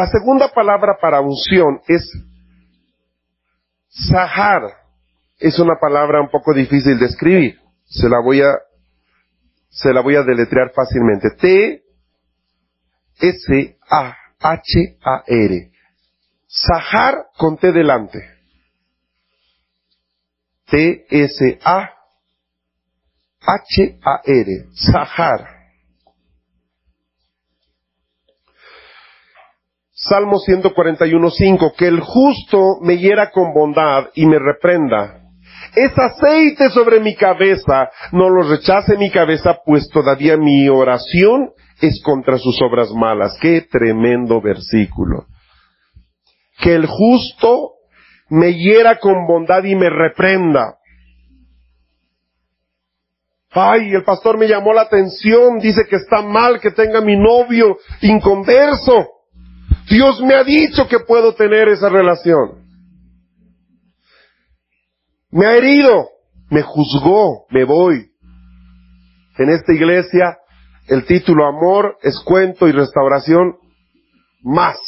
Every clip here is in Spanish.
La segunda palabra para unción es sahar. Es una palabra un poco difícil de escribir. Se la voy a, se la voy a deletrear fácilmente. T, S, A, H, A, R. Sahar con T delante. T, S, A, H, A, R. Sahar. Salmo 141.5, que el justo me hiera con bondad y me reprenda. Es aceite sobre mi cabeza, no lo rechace mi cabeza, pues todavía mi oración es contra sus obras malas. Qué tremendo versículo. Que el justo me hiera con bondad y me reprenda. Ay, el pastor me llamó la atención, dice que está mal que tenga mi novio inconverso. Dios me ha dicho que puedo tener esa relación. Me ha herido, me juzgó, me voy. En esta iglesia, el título Amor es cuento y restauración más.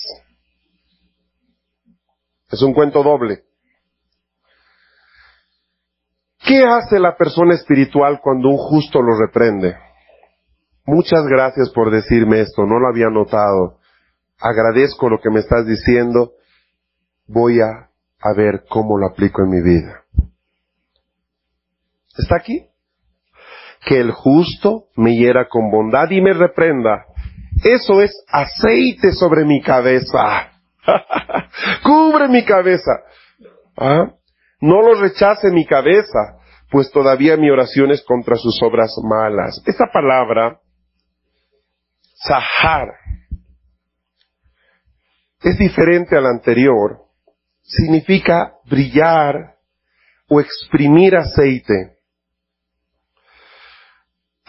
Es un cuento doble. ¿Qué hace la persona espiritual cuando un justo lo reprende? Muchas gracias por decirme esto, no lo había notado agradezco lo que me estás diciendo, voy a, ver cómo lo aplico en mi vida. ¿Está aquí? Que el justo me hiera con bondad y me reprenda. Eso es aceite sobre mi cabeza. Cubre mi cabeza. ¿Ah? No lo rechace mi cabeza, pues todavía mi oración es contra sus obras malas. Esta palabra, Sahar, es diferente al anterior, significa brillar o exprimir aceite.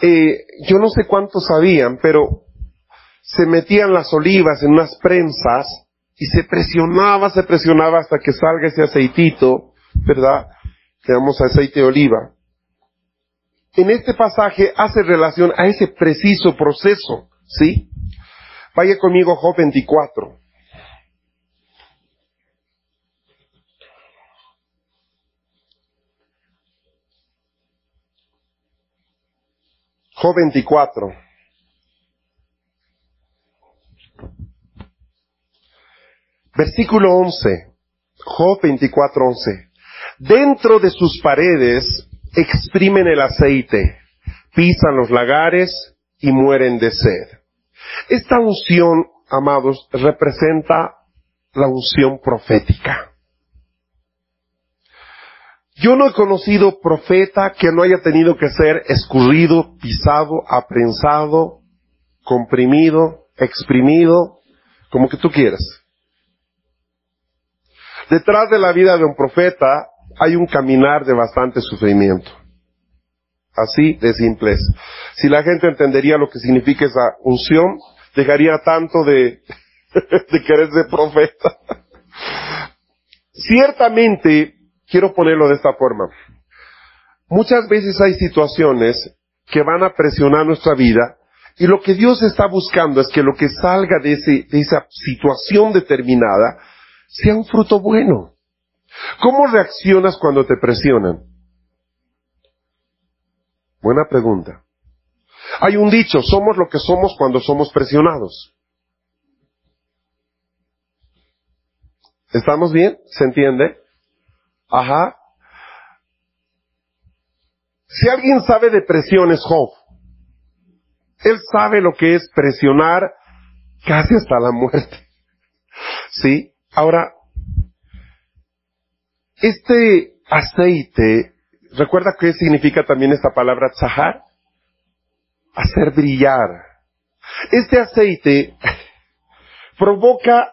Eh, yo no sé cuántos sabían, pero se metían las olivas en unas prensas y se presionaba, se presionaba hasta que salga ese aceitito, ¿verdad? Que damos aceite de oliva. En este pasaje hace relación a ese preciso proceso, ¿sí? Vaya conmigo Job 24. Job 24. Versículo 11. Job 24, 11. Dentro de sus paredes exprimen el aceite, pisan los lagares y mueren de sed. Esta unción, amados, representa la unción profética. Yo no he conocido profeta que no haya tenido que ser escurrido, pisado, aprensado, comprimido, exprimido, como que tú quieras. Detrás de la vida de un profeta hay un caminar de bastante sufrimiento. Así de simple Si la gente entendería lo que significa esa unción, dejaría tanto de querer ser profeta. Ciertamente, quiero ponerlo de esta forma. Muchas veces hay situaciones que van a presionar nuestra vida y lo que Dios está buscando es que lo que salga de, de esa situación determinada sea un fruto bueno. ¿Cómo reaccionas cuando te presionan? Buena pregunta. Hay un dicho, somos lo que somos cuando somos presionados. ¿Estamos bien? ¿Se entiende? Ajá. Si alguien sabe de presión es Job. Él sabe lo que es presionar casi hasta la muerte. ¿Sí? Ahora, este aceite, ¿recuerda qué significa también esta palabra tzahar? Hacer brillar. Este aceite provoca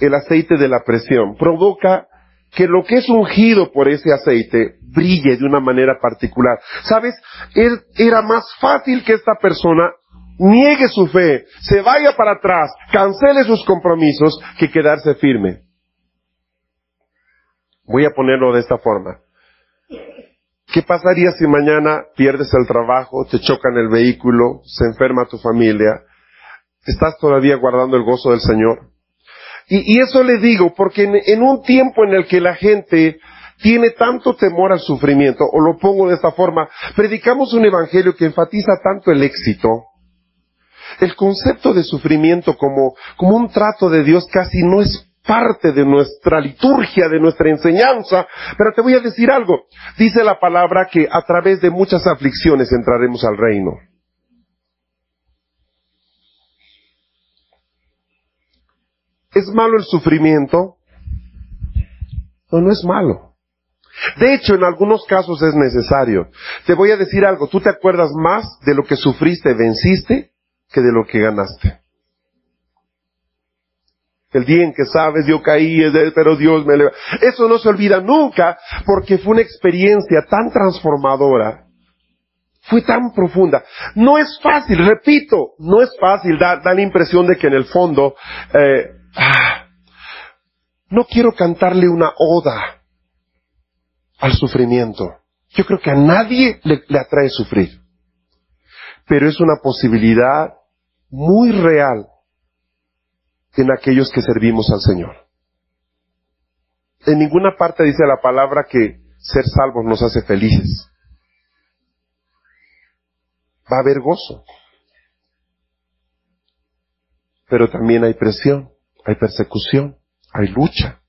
el aceite de la presión, provoca que lo que es ungido por ese aceite brille de una manera particular. ¿Sabes? Era más fácil que esta persona niegue su fe, se vaya para atrás, cancele sus compromisos, que quedarse firme. Voy a ponerlo de esta forma. ¿Qué pasaría si mañana pierdes el trabajo, te chocan el vehículo, se enferma tu familia? ¿Estás todavía guardando el gozo del Señor? Y, eso le digo porque en, un tiempo en el que la gente tiene tanto temor al sufrimiento, o lo pongo de esta forma, predicamos un evangelio que enfatiza tanto el éxito, el concepto de sufrimiento como, como un trato de Dios casi no es parte de nuestra liturgia, de nuestra enseñanza, pero te voy a decir algo. Dice la palabra que a través de muchas aflicciones entraremos al reino. ¿Es malo el sufrimiento? No, no es malo. De hecho, en algunos casos es necesario. Te voy a decir algo, tú te acuerdas más de lo que sufriste, venciste, que de lo que ganaste. El día en que sabes, yo caí, pero Dios me levantó. Eso no se olvida nunca, porque fue una experiencia tan transformadora. Fue tan profunda. No es fácil, repito, no es fácil. Da, da la impresión de que en el fondo eh, Ah, no quiero cantarle una oda al sufrimiento. Yo creo que a nadie le, le atrae sufrir. Pero es una posibilidad muy real en aquellos que servimos al Señor. En ninguna parte dice la palabra que ser salvos nos hace felices. Va a haber gozo. Pero también hay presión hay persecución, hay lucha.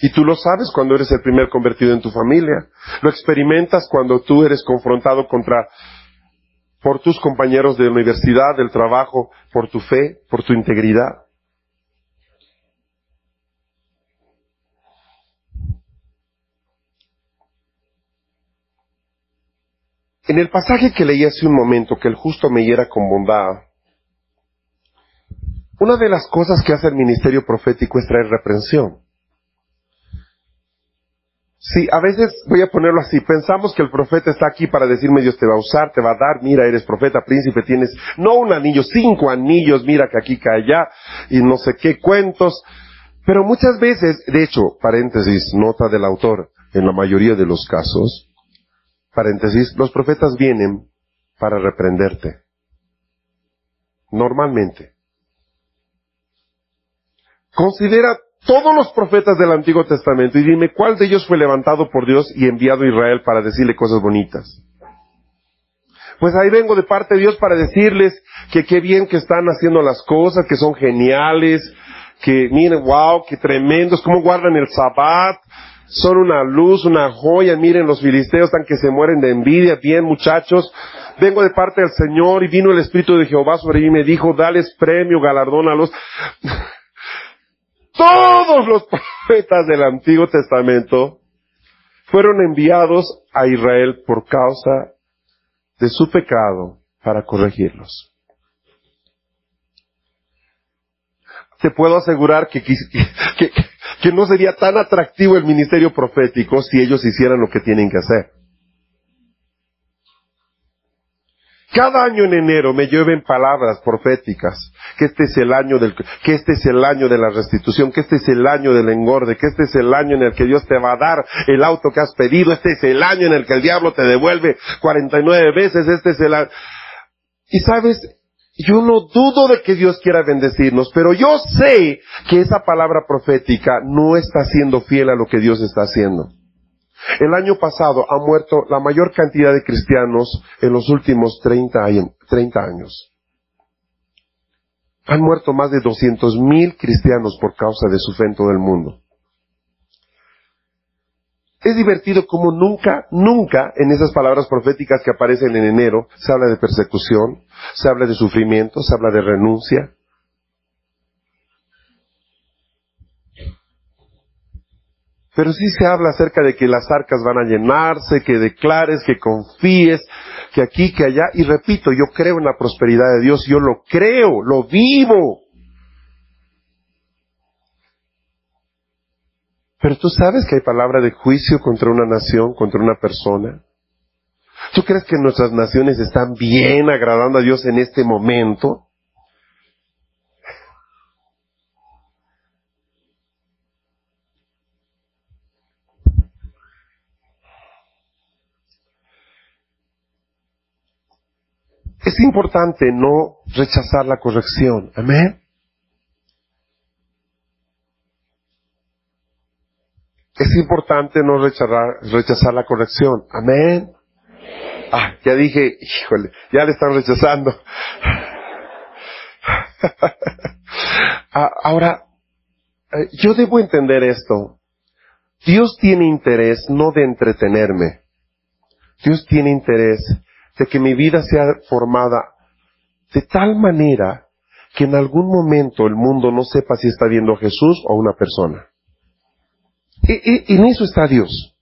Y tú lo sabes cuando eres el primer convertido en tu familia. Lo experimentas cuando tú eres confrontado contra, por tus compañeros de universidad, del trabajo, por tu fe, por tu integridad. En el pasaje que leí hace un momento, que el justo me hiera con bondad, una de las cosas que hace el ministerio profético es traer reprensión. Sí, a veces voy a ponerlo así, pensamos que el profeta está aquí para decirme Dios te va a usar, te va a dar, mira, eres profeta, príncipe, tienes no un anillo, cinco anillos, mira que aquí, que allá, y no sé qué cuentos. Pero muchas veces, de hecho, paréntesis, nota del autor, en la mayoría de los casos, paréntesis, los profetas vienen para reprenderte. Normalmente. Considera todos los profetas del Antiguo Testamento y dime cuál de ellos fue levantado por Dios y enviado a Israel para decirle cosas bonitas. Pues ahí vengo de parte de Dios para decirles que qué bien que están haciendo las cosas, que son geniales, que miren, wow, qué tremendos, cómo guardan el sabbat, son una luz, una joya, miren los filisteos están que se mueren de envidia, bien muchachos, vengo de parte del Señor y vino el Espíritu de Jehová sobre mí y me dijo, dales premio, galardónalos. Todos los profetas del Antiguo Testamento fueron enviados a Israel por causa de su pecado para corregirlos. Te puedo asegurar que, que, no sería tan atractivo el ministerio profético si ellos hicieran lo que tienen que hacer. Cada año en enero me llueven palabras proféticas, que este es el año del, que este es el año de la restitución, que este es el año del engorde, que este es el año en el que Dios te va a dar el auto que has pedido, este es el año en el que el diablo te devuelve 49 veces, este es el año. Y sabes, yo no dudo de que Dios quiera bendecirnos, pero yo sé que esa palabra profética no está siendo fiel a lo que Dios está haciendo. El año pasado ha muerto la mayor cantidad de cristianos en los últimos 30 años. Han muerto más de 200.000 cristianos por causa de su fe en todo el mundo. Es divertido como nunca, nunca en esas palabras proféticas que aparecen en enero se habla de persecución, se habla de sufrimiento, se habla de renuncia, Pero sí se habla acerca de que las arcas van a llenarse, que declares, que confíes, que aquí, que allá. Y repito, yo creo en la prosperidad de Dios, yo lo creo, lo vivo. Pero tú sabes que hay palabra de juicio contra una nación, contra una persona. ¿Tú crees que nuestras naciones están bien agradando a Dios en este momento? Es importante no rechazar la corrección. Amén. Es importante no rechazar, la corrección. Amén. Ah, ya dije, híjole, ya le están rechazando. Ah, ahora, eh, yo debo entender esto. Dios tiene interés no de entretenerme. Dios tiene interés de que mi vida sea formada de tal manera que en algún momento el mundo no sepa si está viendo a Jesús o a una persona. En eso está Dios.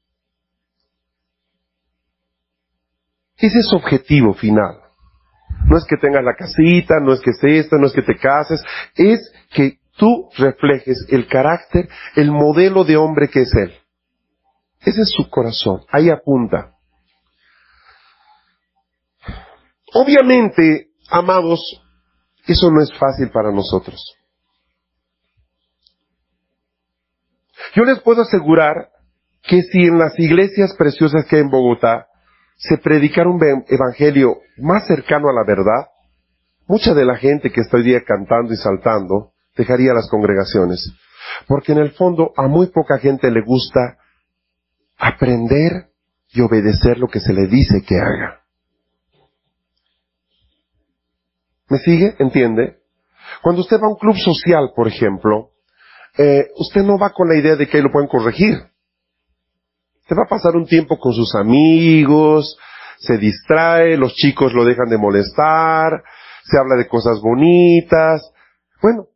Ese es su objetivo final. No es que tengas la casita, no es que estés esto, no es que te cases, es que tú reflejes el carácter, el modelo de hombre que es Él. Ese es su corazón, ahí apunta. Obviamente, amados, eso no es fácil para nosotros. Yo les puedo asegurar que si en las iglesias preciosas que hay en Bogotá se predicara un evangelio más cercano a la verdad, mucha de la gente que está hoy día cantando y saltando dejaría las congregaciones. Porque en el fondo a muy poca gente le gusta aprender y obedecer lo que se le dice que haga. ¿Me sigue? ¿Entiende? Cuando usted va a un club social, por ejemplo, eh, usted no va con la idea de que ahí lo pueden corregir. Usted va a pasar un tiempo con sus amigos, se distrae, los chicos lo dejan de molestar, se habla de cosas bonitas. Bueno,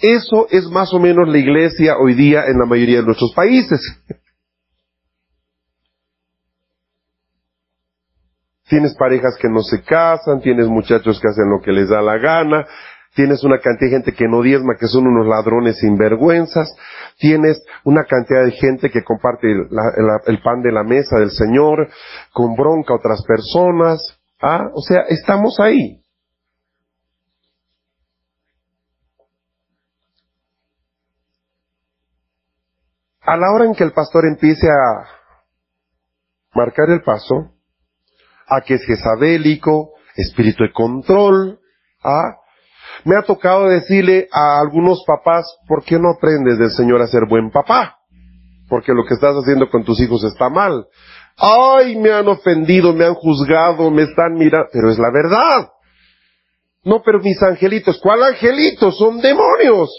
eso es más o menos la iglesia hoy día en la mayoría de nuestros países. Tienes parejas que no se casan, tienes muchachos que hacen lo que les da la gana, tienes una cantidad de gente que no diezma, que son unos ladrones sinvergüenzas, tienes una cantidad de gente que comparte el, pan de la mesa del Señor con bronca a otras personas. Ah, o sea, estamos ahí. A la hora en que el pastor empiece a marcar el paso, a que es jezabélico, espíritu de control, ¿ah? Me ha tocado decirle a algunos papás, ¿por qué no aprendes del Señor a ser buen papá? Porque lo que estás haciendo con tus hijos está mal. Ay, me han ofendido, me han juzgado, me están mirando, pero es la verdad. No, pero mis angelitos, ¿cuál angelitos? Son demonios.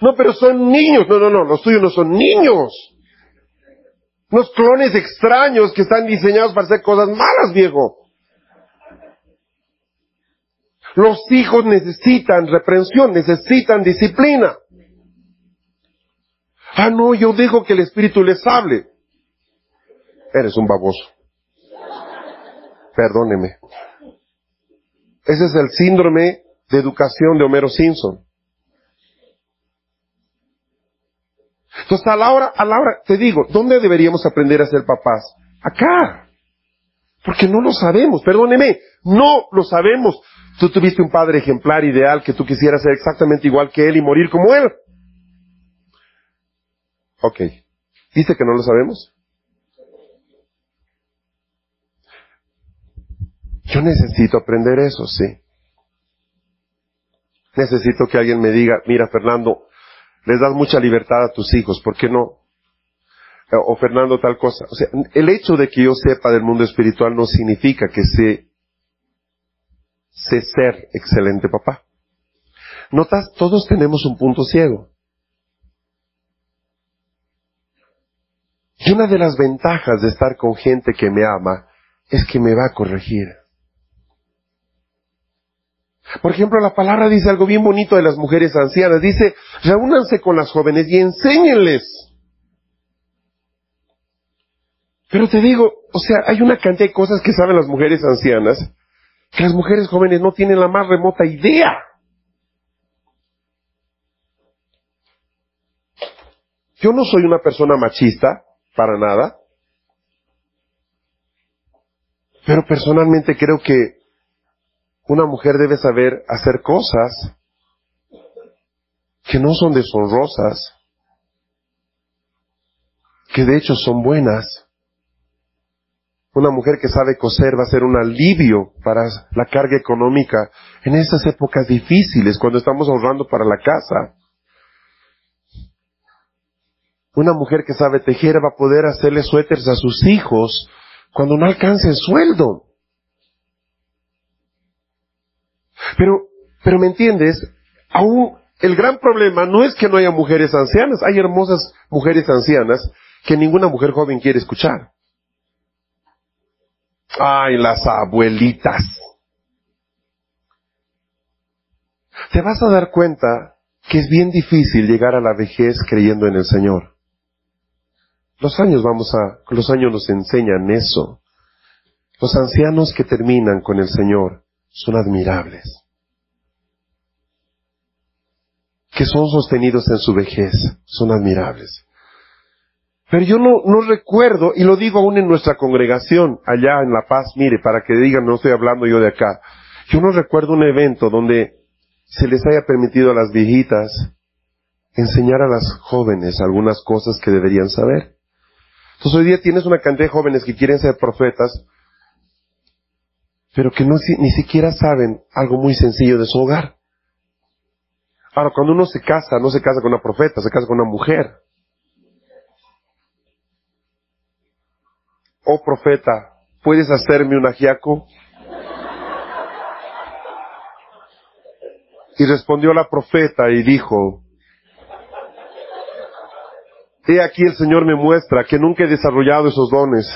No, pero son niños. No, no, no, los tuyos no son niños. Unos clones extraños que están diseñados para hacer cosas malas, viejo. Los hijos necesitan reprensión, necesitan disciplina. Ah, no, yo dejo que el Espíritu les hable. Eres un baboso. Perdóneme. Ese es el síndrome de educación de Homero Simpson. Entonces, a la hora, a la hora, te digo, ¿dónde deberíamos aprender a ser papás? Acá. Porque no lo sabemos, perdóneme, no lo sabemos. Tú tuviste un padre ejemplar, ideal, que tú quisieras ser exactamente igual que él y morir como él. Ok. ¿Dice que no lo sabemos? Yo necesito aprender eso, sí. Necesito que alguien me diga, mira Fernando, les das mucha libertad a tus hijos, ¿por qué no? Eh, o Fernando tal cosa. O sea, el hecho de que yo sepa del mundo espiritual no significa que sé, sé ser excelente papá. Notas, todos tenemos un punto ciego. Y una de las ventajas de estar con gente que me ama es que me va a corregir. Por ejemplo, la palabra dice algo bien bonito de las mujeres ancianas. Dice, reúnanse con las jóvenes y enséñenles. Pero te digo, o sea, hay una cantidad de cosas que saben las mujeres ancianas que las mujeres jóvenes no tienen la más remota idea. Yo no soy una persona machista, para nada. Pero personalmente creo que una mujer debe saber hacer cosas que no son deshonrosas, que de hecho son buenas. Una mujer que sabe coser va a ser un alivio para la carga económica en esas épocas difíciles, cuando estamos ahorrando para la casa. Una mujer que sabe tejer va a poder hacerle suéteres a sus hijos cuando no alcance el sueldo. Pero, pero me entiendes, aún el gran problema no es que no haya mujeres ancianas, hay hermosas mujeres ancianas que ninguna mujer joven quiere escuchar. Ay, las abuelitas. Te vas a dar cuenta que es bien difícil llegar a la vejez creyendo en el Señor. Los años vamos a, los años nos enseñan eso. Los ancianos que terminan con el Señor son admirables. Que son sostenidos en su vejez son admirables. Pero yo no, no recuerdo, y lo digo aún en nuestra congregación, allá en La Paz, mire, para que digan, no estoy hablando yo de acá. Yo no recuerdo un evento donde se les haya permitido a las viejitas enseñar a las jóvenes algunas cosas que deberían saber. Entonces hoy día tienes una cantidad de jóvenes que quieren ser profetas, pero que no, ni siquiera saben algo muy sencillo de su hogar. Ahora, cuando uno se casa, no se casa con una profeta, se casa con una mujer. oh profeta, ¿puedes hacerme un ajiaco? Y respondió la profeta y dijo, He aquí el Señor me muestra que nunca he desarrollado esos dones.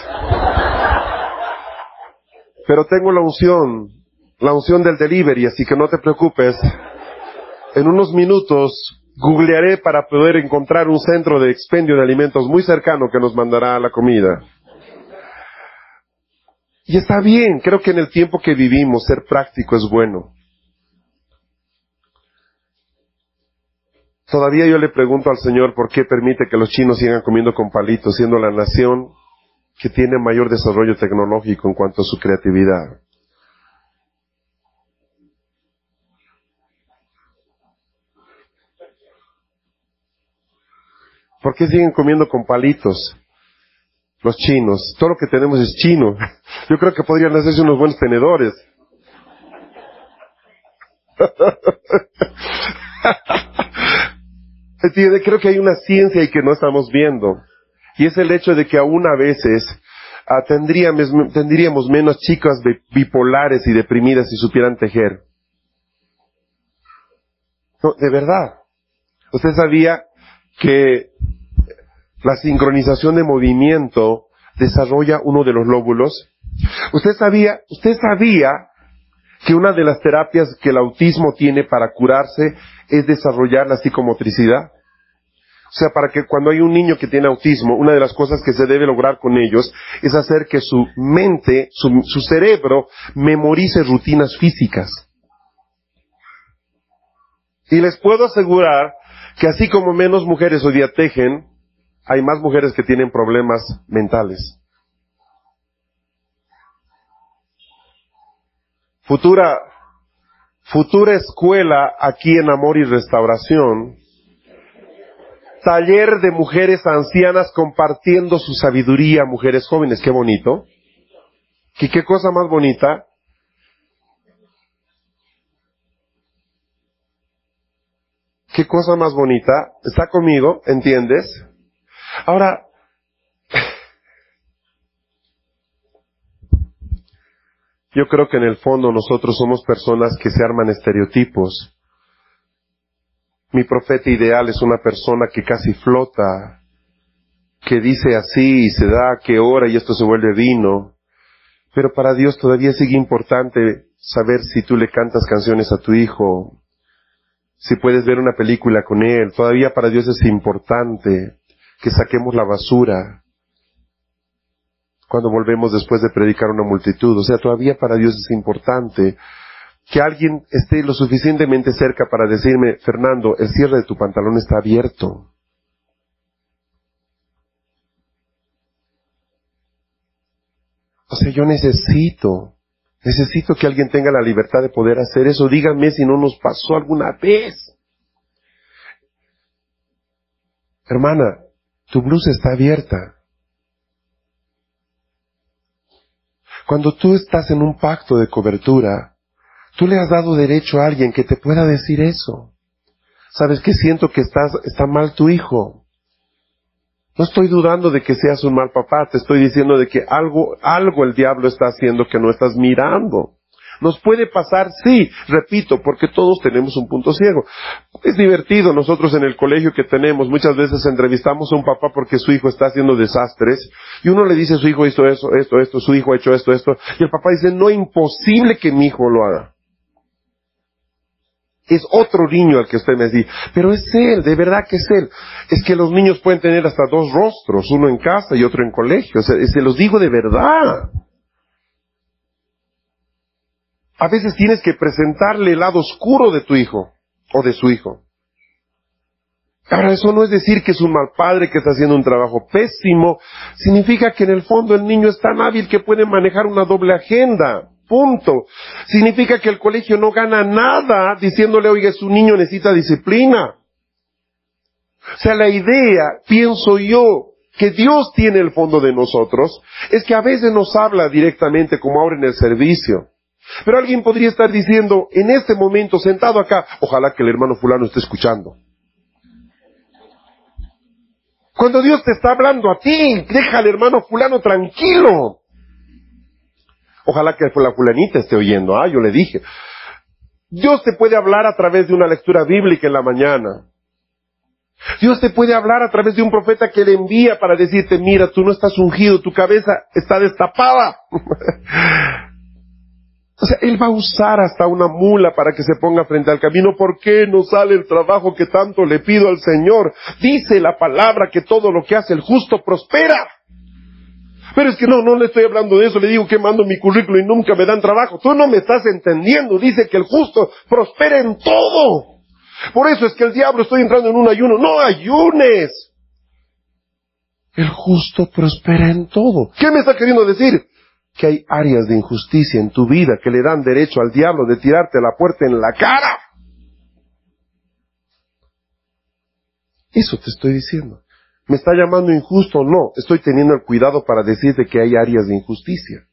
Pero tengo la unción, la unción del delivery, así que no te preocupes. En unos minutos googlearé para poder encontrar un centro de expendio de alimentos muy cercano que nos mandará la comida. Y está bien, creo que en el tiempo que vivimos ser práctico es bueno. Todavía yo le pregunto al Señor por qué permite que los chinos sigan comiendo con palitos, siendo la nación que tiene mayor desarrollo tecnológico en cuanto a su creatividad. ¿Por qué siguen comiendo con palitos? los chinos. Todo lo que tenemos es chino. Yo creo que podrían hacerse unos buenos tenedores. Creo que hay una ciencia y que no estamos viendo. Y es el hecho de que aún a veces ah, tendríamos, tendríamos menos chicas bipolares y deprimidas si supieran tejer. No, de verdad. Usted sabía que la sincronización de movimiento desarrolla uno de los lóbulos. Usted sabía, usted sabía que una de las terapias que el autismo tiene para curarse es desarrollar la psicomotricidad. O sea, para que cuando hay un niño que tiene autismo, una de las cosas que se debe lograr con ellos es hacer que su mente, su, su cerebro, memorice rutinas físicas. Y les puedo asegurar que así como menos mujeres hoy día tejen, hay más mujeres que tienen problemas mentales. Futura, futura escuela aquí en Amor y Restauración, taller de mujeres ancianas compartiendo su sabiduría, mujeres jóvenes, qué bonito. ¿Y qué cosa más bonita? ¿Qué cosa más bonita? ¿Está conmigo? ¿Entiendes? Ahora, yo creo que en el fondo nosotros somos personas que se arman estereotipos. Mi profeta ideal es una persona que casi flota, que dice así y se da a qué hora y esto se vuelve vino. Pero para Dios todavía sigue importante saber si tú le cantas canciones a tu hijo, si puedes ver una película con él. Todavía para Dios es importante que saquemos la basura cuando volvemos después de predicar una multitud. O sea, todavía para Dios es importante que alguien esté lo suficientemente cerca para decirme, Fernando, el cierre de tu pantalón está abierto. O sea, yo necesito, necesito que alguien tenga la libertad de poder hacer eso. Díganme si no nos pasó alguna vez. Hermana, tu blusa está abierta. Cuando tú estás en un pacto de cobertura, tú le has dado derecho a alguien que te pueda decir eso. Sabes que siento que estás, está mal tu hijo. No estoy dudando de que seas un mal papá, te estoy diciendo de que algo, algo el diablo está haciendo que no estás mirando. Nos puede pasar, sí, repito, porque todos tenemos un punto ciego. Es divertido, nosotros en el colegio que tenemos, muchas veces entrevistamos a un papá porque su hijo está haciendo desastres, y uno le dice a su hijo esto, esto, esto, esto, su hijo ha hecho esto, esto, y el papá dice, no, imposible que mi hijo lo haga. Es otro niño al que usted me dice, pero es él, de verdad que es él. Es que los niños pueden tener hasta dos rostros, uno en casa y otro en colegio. se los digo de verdad. A veces tienes que presentarle el lado oscuro de tu hijo o de su hijo. Ahora, eso no es decir que es un mal padre que está haciendo un trabajo pésimo. Significa que en el fondo el niño es tan hábil que puede manejar una doble agenda. Punto. Significa que el colegio no gana nada diciéndole, oiga, su niño necesita disciplina. O sea, la idea, pienso yo, que Dios tiene el fondo de nosotros, es que a veces nos habla directamente como ahora en el servicio. Pero alguien podría estar diciendo, en este momento, sentado acá, ojalá que el hermano fulano esté escuchando. Cuando Dios te está hablando a ti, deja al hermano fulano tranquilo. Ojalá que la fulanita esté oyendo. Ah, yo le dije. Dios te puede hablar a través de una lectura bíblica en la mañana. Dios te puede hablar a través de un profeta que le envía para decirte, mira, tú no estás ungido, tu cabeza está destapada. o sea, Él va a usar hasta una mula para que se ponga frente al camino. ¿Por qué no sale el trabajo que tanto le pido al Señor? Dice la palabra que todo lo que hace el justo prospera. Pero es que no, no le estoy hablando de eso, le digo que mando mi currículo y nunca me dan trabajo. Tú no me estás entendiendo, dice que el justo prospera en todo. Por eso es que el diablo estoy entrando en un ayuno. No ayunes. El justo prospera en todo. ¿Qué me está queriendo decir? Que hay áreas de injusticia en tu vida que le dan derecho al diablo de tirarte la puerta en la cara. Eso te estoy diciendo. ¿Me está llamando injusto? No, estoy teniendo el cuidado para decirte que hay áreas de injusticia.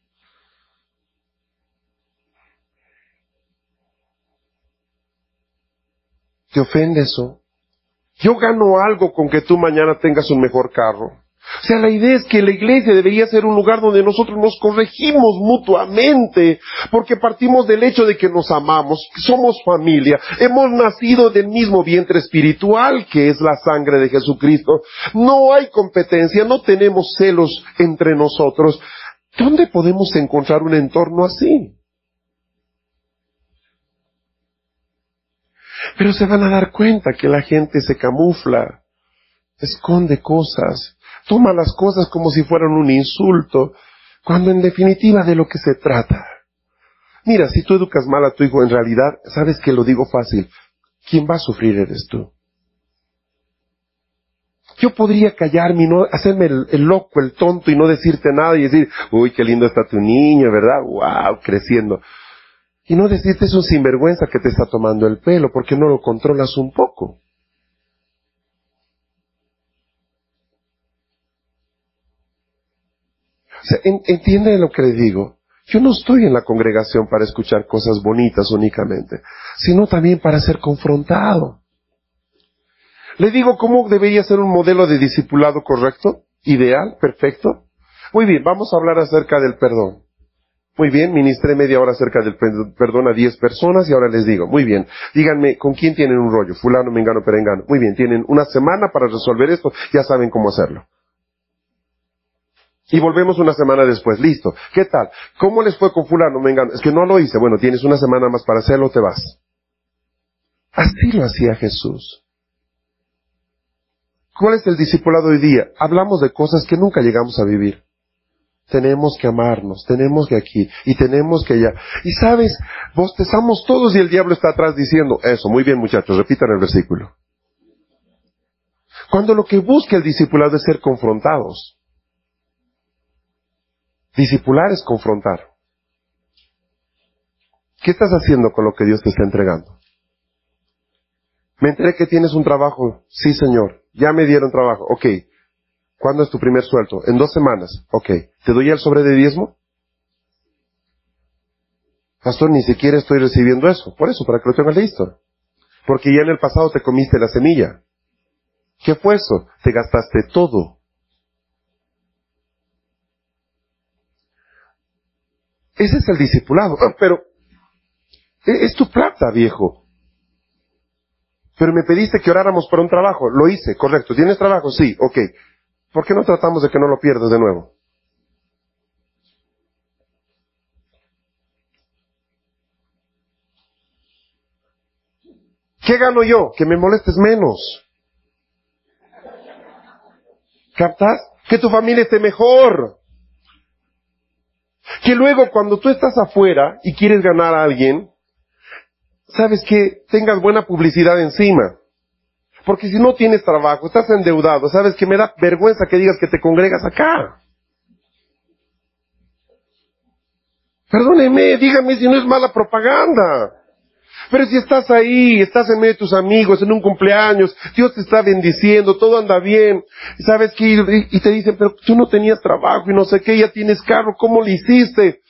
¿Te ofende eso? Yo gano algo con que tú mañana tengas un mejor carro. O sea, la idea es que la iglesia debería ser un lugar donde nosotros nos corregimos mutuamente, porque partimos del hecho de que nos amamos, somos familia, hemos nacido del mismo vientre espiritual que es la sangre de Jesucristo. No hay competencia, no tenemos celos entre nosotros. ¿Dónde podemos encontrar un entorno así? Pero se van a dar cuenta que la gente se camufla, esconde cosas, toma las cosas como si fueran un insulto, cuando en definitiva de lo que se trata. Mira, si tú educas mal a tu hijo, en realidad, sabes que lo digo fácil, quien va a sufrir eres tú. Yo podría callarme y no hacerme el, loco, el tonto y no decirte nada y decir, uy, qué lindo está tu niño, ¿verdad? Wow, creciendo. Y no decirte es un sinvergüenza que te está tomando el pelo porque no lo controlas un poco. ¿Entiende lo que le digo? Yo no estoy en la congregación para escuchar cosas bonitas únicamente, sino también para ser confrontado. Le digo cómo debería ser un modelo de discipulado correcto, ideal, perfecto. Muy bien, vamos a hablar acerca del perdón. Muy bien, ministré media hora acerca del perdón a diez personas y ahora les digo, muy bien, díganme, ¿con quién tienen un rollo? Fulano, mengano, perengano. Muy bien, tienen una semana para resolver esto, ya saben cómo hacerlo. Y volvemos una semana después, listo. ¿Qué tal? ¿Cómo les fue con fulano? Venga, es que no lo hice. Bueno, tienes una semana más para hacerlo, te vas. Así lo hacía Jesús. ¿Cuál es el discipulado hoy día? Hablamos de cosas que nunca llegamos a vivir. Tenemos que amarnos, tenemos que aquí y tenemos que allá. Y sabes, bostezamos todos y el diablo está atrás diciendo, eso, muy bien muchachos, repitan el versículo. Cuando lo que busca el discipulado es ser confrontados. Discipular es confrontar. ¿Qué estás haciendo con lo que Dios te está entregando? Me enteré que tienes un trabajo. Sí, Señor. Ya me dieron trabajo. Ok. ¿Cuándo es tu primer sueldo? En dos semanas. Ok. ¿Te doy el sobre de diezmo? Pastor, ni siquiera estoy recibiendo eso. Por eso, para que lo tengas listo. Porque ya en el pasado te comiste la semilla. ¿Qué fue eso? Te gastaste todo. Ese es el discipulado. Ah, pero e, es tu plata, viejo. Pero me pediste que oráramos por un trabajo. Lo hice, correcto. ¿Tienes trabajo? Sí, ok. ¿Por qué no tratamos de que no lo pierdas de nuevo? ¿Qué gano yo? Que me molestes menos. ¿Captas? Que tu familia esté mejor. Que luego cuando tú estás afuera y quieres ganar a alguien, sabes que tengas buena publicidad encima. Porque si no tienes trabajo, estás endeudado, sabes que me da vergüenza que digas que te congregas acá. Perdóneme, dígame si no es mala propaganda. Pero si estás ahí, estás en medio de tus amigos, en un cumpleaños, Dios te está bendiciendo, todo anda bien, sabes que, y te dicen, pero tú no tenías trabajo y no sé qué, ya tienes carro, ¿cómo lo hiciste?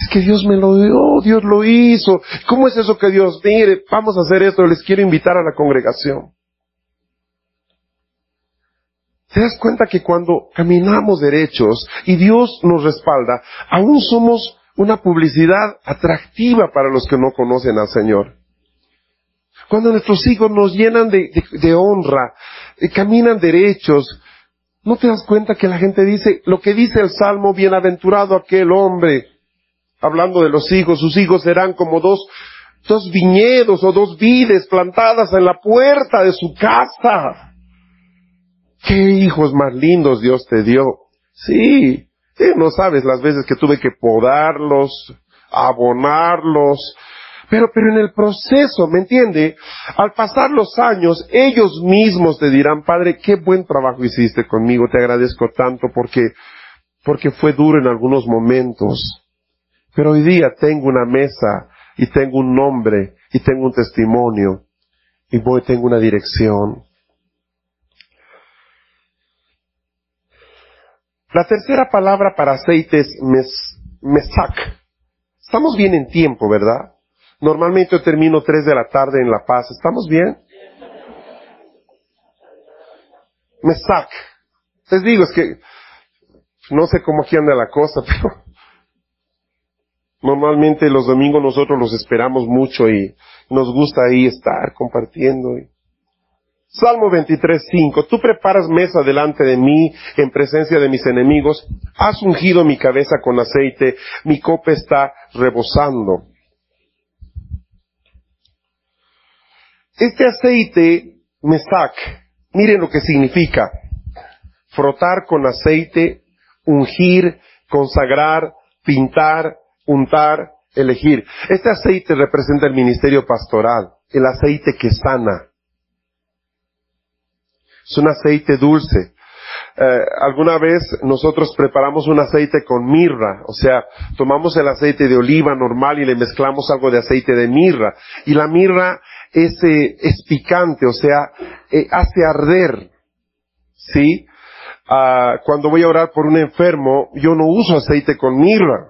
Es que Dios me lo dio, Dios lo hizo. ¿Cómo es eso que Dios, mire, vamos a hacer esto, les quiero invitar a la congregación? ¿Te das cuenta que cuando caminamos derechos y Dios nos respalda, aún somos una publicidad atractiva para los que no conocen al Señor? Cuando nuestros hijos nos llenan de, honra, y caminan derechos, ¿no te das cuenta que la gente dice, lo que dice el Salmo, bienaventurado aquel hombre, hablando de los hijos, sus hijos serán como dos, dos viñedos o dos vides plantadas en la puerta de su casa. ¿Qué hijos más lindos Dios te dio? Sí, no sabes las veces que tuve que podarlos, abonarlos, pero, pero en el proceso, ¿me entiende? Al pasar los años, ellos mismos te dirán, Padre, qué buen trabajo hiciste conmigo, te agradezco tanto porque, porque fue duro en algunos momentos. Pero hoy día tengo una mesa y tengo un nombre y tengo un testimonio y voy, tengo una dirección. La tercera palabra para aceite es mes, mesac. Estamos bien en tiempo, ¿verdad? Normalmente yo termino tres de la tarde en La Paz. ¿Estamos bien? Mesac. Les digo, es que no sé cómo aquí anda la cosa, pero normalmente los domingos nosotros los esperamos mucho y nos gusta ahí estar compartiendo. Y Salmo 23, 5. Tú preparas mesa delante de mí en presencia de mis enemigos. Has ungido mi cabeza con aceite. Mi copa está rebosando. Este aceite, mesac, miren lo que significa. Frotar con aceite, ungir, consagrar, pintar, untar, elegir. Este aceite representa el ministerio pastoral, el aceite que sana es un aceite dulce. Eh, alguna vez nosotros preparamos un aceite con mirra, o sea, tomamos el aceite de oliva normal y le mezclamos algo de aceite de mirra. Y la mirra es, eh, picante, o sea, eh, hace arder. ¿Sí? Ah, cuando voy a orar por un enfermo, yo no uso aceite con mirra.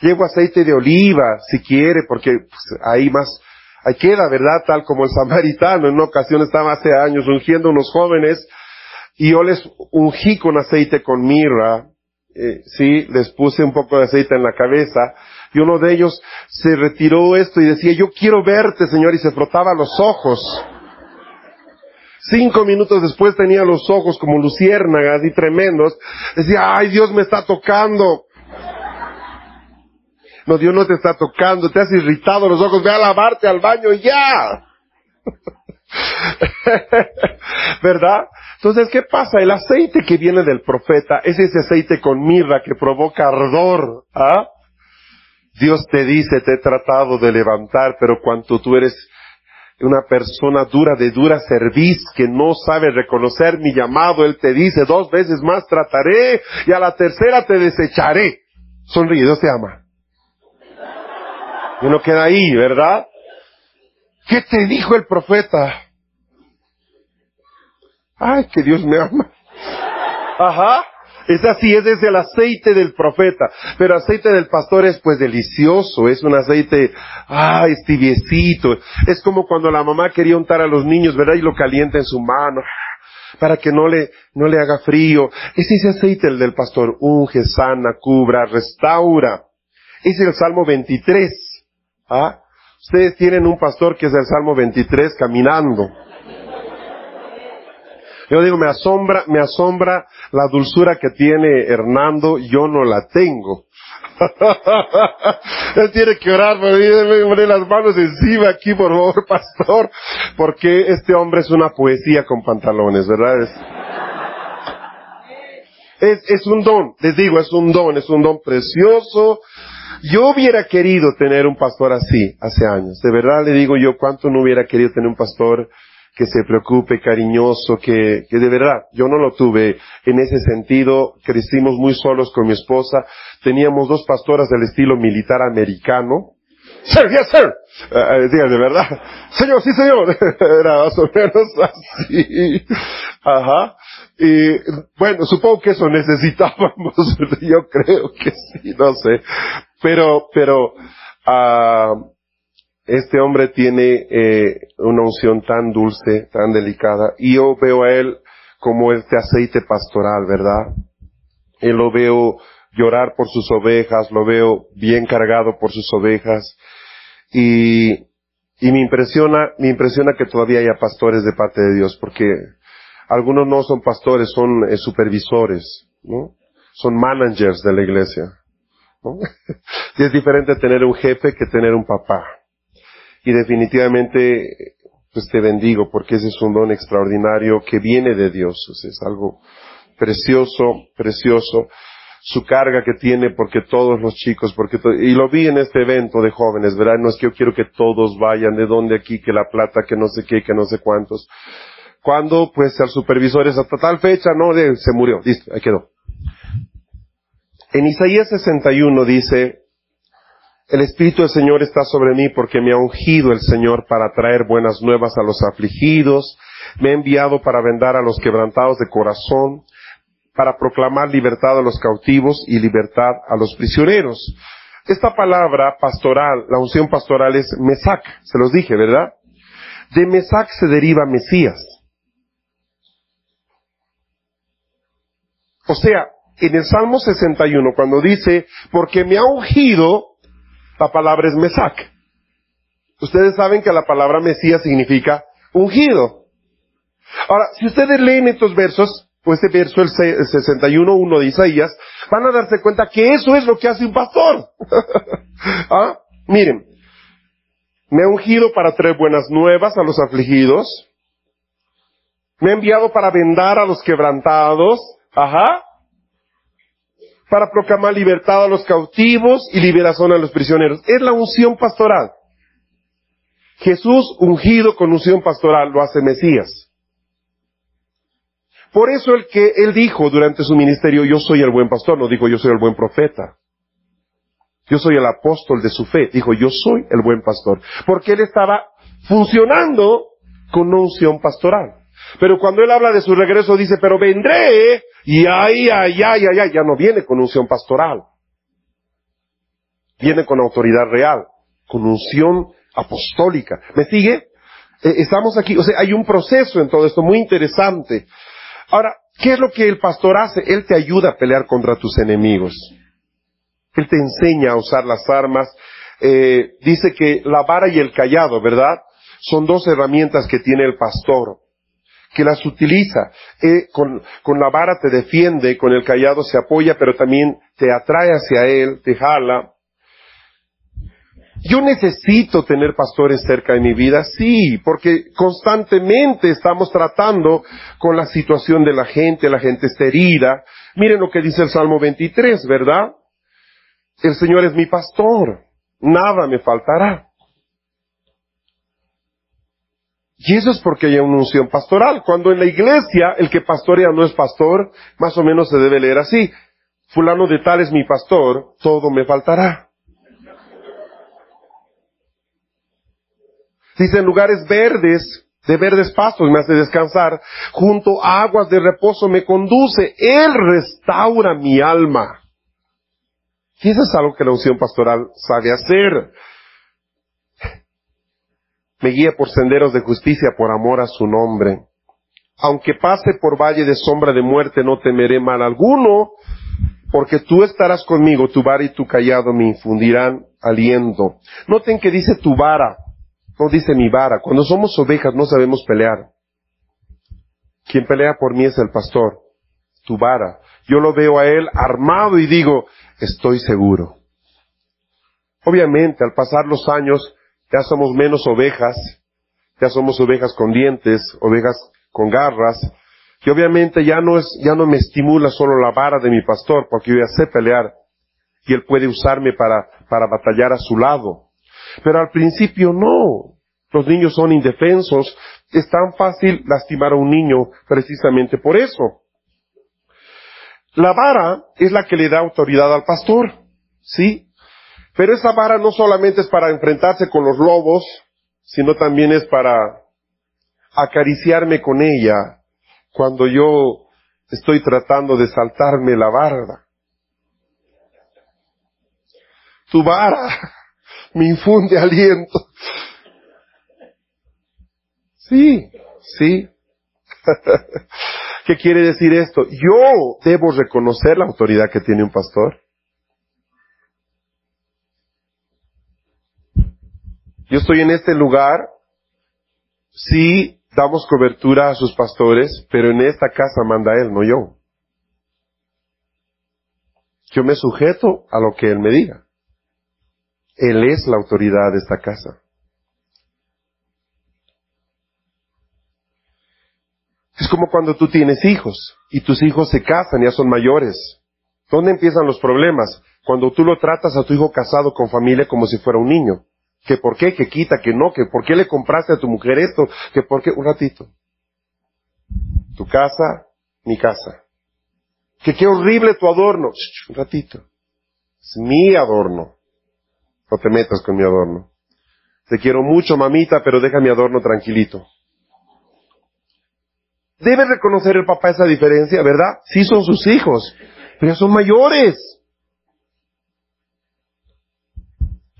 Llevo aceite de oliva, si quiere, porque pues, hay más, Ahí queda, ¿verdad? Tal como el samaritano en una ocasión estaba hace años ungiendo a unos jóvenes y yo les ungí con aceite con mirra, eh, sí, les puse un poco de aceite en la cabeza y uno de ellos se retiró esto y decía, yo quiero verte, Señor, y se frotaba los ojos. Cinco minutos después tenía los ojos como luciérnagas y tremendos. Decía, ay, Dios me está tocando. No, Dios no te está tocando, te has irritado los ojos, ve a lavarte al baño ya. ¿Verdad? Entonces, ¿qué pasa? El aceite que viene del profeta es ese aceite con mirra que provoca ardor. ¿ah? Dios te dice, te he tratado de levantar, pero cuando tú eres una persona dura de dura cerviz que no sabe reconocer mi llamado, Él te dice, dos veces más trataré y a la tercera te desecharé. Sonríe, Dios te ama. Y no queda ahí, ¿verdad? ¿Qué te dijo el profeta? Ay, que Dios me ama. Ajá. Es así, ese es el aceite del profeta. Pero aceite del pastor es pues delicioso, es un aceite, ay, tibiecito. Es como cuando la mamá quería untar a los niños, ¿verdad? Y lo calienta en su mano para que no le, no le haga frío. Es ese aceite el del pastor. Unge, sana, cubra, restaura. Es el Salmo 23. ¿Ah? Ustedes tienen un pastor que es el Salmo 23 caminando. Yo digo, me asombra, me asombra la dulzura que tiene Hernando, yo no la tengo. Él tiene que orar, poner las manos encima aquí, por favor, pastor, porque este hombre es una poesía con pantalones, ¿verdad? Es, es, es un don, les digo, es un don, es un don precioso. Yo hubiera querido tener un pastor así hace años. De verdad le digo yo, cuánto no hubiera querido tener un pastor que se preocupe, cariñoso, que, que de verdad, yo no lo tuve en ese sentido, crecimos muy solos con mi esposa, teníamos dos pastoras del estilo militar americano, Sir, yes, sir. Uh, de verdad. Señor, sí, señor. Era más o menos así. Ajá. Y bueno, supongo que eso necesitábamos. Yo creo que sí, no sé. Pero, pero, uh, este hombre tiene eh, una unción tan dulce, tan delicada, y yo veo a él como este aceite pastoral, ¿verdad? Y lo veo llorar por sus ovejas, lo veo bien cargado por sus ovejas, y, y me impresiona, me impresiona que todavía haya pastores de parte de Dios, porque algunos no son pastores, son eh, supervisores, ¿no? Son managers de la iglesia, ¿no? y es diferente tener un jefe que tener un papá. Y definitivamente, pues te bendigo porque ese es un don extraordinario que viene de Dios. es algo precioso, precioso. Su carga que tiene porque todos los chicos, porque y lo vi en este evento de jóvenes, ¿verdad? No es que yo quiero que todos vayan de donde aquí, que la plata, que no sé qué, que no sé cuántos. Cuando, pues, el supervisor es hasta tal fecha, no, se murió, listo, ahí quedó. En Isaías 61 dice, el Espíritu del Señor está sobre mí porque me ha ungido el Señor para traer buenas nuevas a los afligidos, me ha enviado para vendar a los quebrantados de corazón, para proclamar libertad a los cautivos y libertad a los prisioneros. Esta palabra pastoral, la unción pastoral es Mesac, se los dije, ¿verdad? De Mesac se deriva Mesías. O sea, en el Salmo 61, cuando dice, porque me ha ungido, la palabra es Mesac. Ustedes saben que la palabra Mesías significa ungido. Ahora, si ustedes leen estos versos, pues este verso, el 61.1 de Isaías, van a darse cuenta que eso es lo que hace un pastor. ¿Ah? Miren, me ha ungido para traer buenas nuevas a los afligidos. Me ha enviado para vendar a los quebrantados. Ajá para proclamar libertad a los cautivos y liberación a los prisioneros. Es la unción pastoral. Jesús ungido con unción pastoral lo hace Mesías. Por eso el que él dijo durante su ministerio, yo soy el buen pastor, no dijo yo soy el buen profeta. Yo soy el apóstol de su fe. Dijo yo soy el buen pastor. Porque él estaba funcionando con unción pastoral. Pero cuando él habla de su regreso dice, pero vendré y ay, ay, ay, ay, ay, ya no viene con unción pastoral. Viene con autoridad real, con unción apostólica. ¿Me sigue? Eh, estamos aquí, o sea, hay un proceso en todo esto muy interesante. Ahora, ¿qué es lo que el pastor hace? Él te ayuda a pelear contra tus enemigos. Él te enseña a usar las armas. Eh, dice que la vara y el callado, ¿verdad? Son dos herramientas que tiene el pastor que las utiliza. Eh, con, con la vara te defiende, con el callado se apoya, pero también te atrae hacia él, te jala. Yo necesito tener pastores cerca de mi vida, sí, porque constantemente estamos tratando con la situación de la gente, la gente está herida. Miren lo que dice el Salmo 23, ¿verdad? El Señor es mi pastor, nada me faltará. Y eso es porque hay una unción pastoral. Cuando en la iglesia el que pastorea no es pastor, más o menos se debe leer así. Fulano de tal es mi pastor, todo me faltará. Dice, en lugares verdes, de verdes pastos me hace descansar, junto a aguas de reposo me conduce, Él restaura mi alma. Y eso es algo que la unción pastoral sabe hacer. Me guía por senderos de justicia por amor a su nombre. Aunque pase por valle de sombra de muerte, no temeré mal alguno, porque tú estarás conmigo, tu vara y tu callado me infundirán aliento. Noten que dice tu vara, no dice mi vara. Cuando somos ovejas no sabemos pelear. Quien pelea por mí es el pastor, tu vara. Yo lo veo a él armado y digo, estoy seguro. Obviamente, al pasar los años, ya somos menos ovejas, ya somos ovejas con dientes, ovejas con garras, y obviamente ya no es, ya no me estimula solo la vara de mi pastor, porque yo ya sé pelear, y él puede usarme para, para batallar a su lado. Pero al principio no. Los niños son indefensos. Es tan fácil lastimar a un niño precisamente por eso. La vara es la que le da autoridad al pastor. ¿Sí? Pero esa vara no solamente es para enfrentarse con los lobos, sino también es para acariciarme con ella cuando yo estoy tratando de saltarme la barda. Tu vara me infunde aliento. Sí, sí. ¿Qué quiere decir esto? Yo debo reconocer la autoridad que tiene un pastor. Yo estoy en este lugar, sí damos cobertura a sus pastores, pero en esta casa manda él, no yo. Yo me sujeto a lo que él me diga. Él es la autoridad de esta casa. Es como cuando tú tienes hijos y tus hijos se casan, ya son mayores. ¿Dónde empiezan los problemas? Cuando tú lo tratas a tu hijo casado con familia como si fuera un niño. Que por qué, que quita, que no, que por qué le compraste a tu mujer esto, que por qué, un ratito. Tu casa, mi casa. Que qué horrible tu adorno. un ratito. Es mi adorno. No te metas con mi adorno. Te quiero mucho, mamita, pero deja mi adorno tranquilito. Debe reconocer el papá esa diferencia, ¿verdad? Sí son sus hijos, pero son mayores.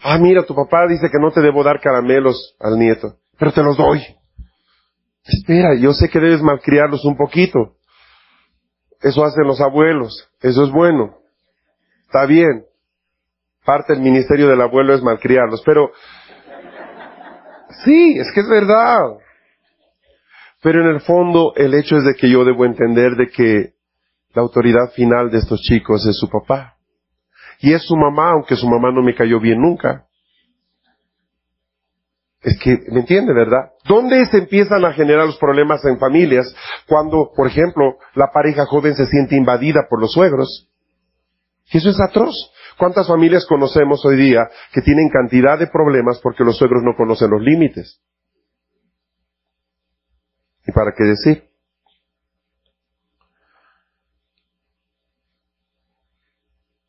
Ah, mira, tu papá dice que no te debo dar caramelos al nieto, pero te los doy. Espera, yo sé que debes malcriarlos un poquito. Eso hacen los abuelos, eso es bueno. Está bien parte del ministerio del abuelo es malcriarlos, pero sí, es que es verdad. Pero en el fondo el hecho es de que yo debo entender de que la autoridad final de estos chicos es su papá. Y es su mamá, aunque su mamá no me cayó bien nunca. Es que, ¿me entiende, verdad? ¿Dónde se empiezan a generar los problemas en familias cuando, por ejemplo, la pareja joven se siente invadida por los suegros? Y eso es atroz. ¿Cuántas familias conocemos hoy día que tienen cantidad de problemas porque los suegros no conocen los límites? ¿Y para qué decir?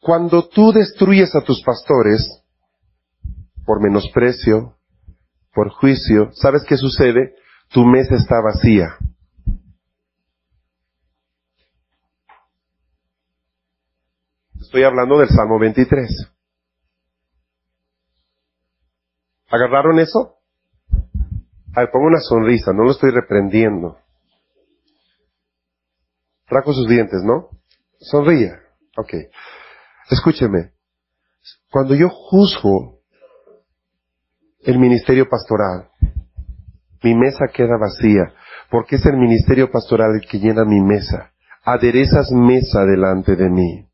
Cuando tú destruyes a tus pastores por menosprecio, por juicio, ¿sabes qué sucede? Tu mesa está vacía. Estoy hablando del Salmo 23. ¿Agarraron eso? A pongo una sonrisa, no lo estoy reprendiendo. Trajo sus dientes, ¿no? Sonría. Ok. Escúcheme. Cuando yo juzgo el ministerio pastoral, mi mesa queda vacía, porque es el ministerio pastoral el que llena mi mesa. Aderezas mesa delante de mí.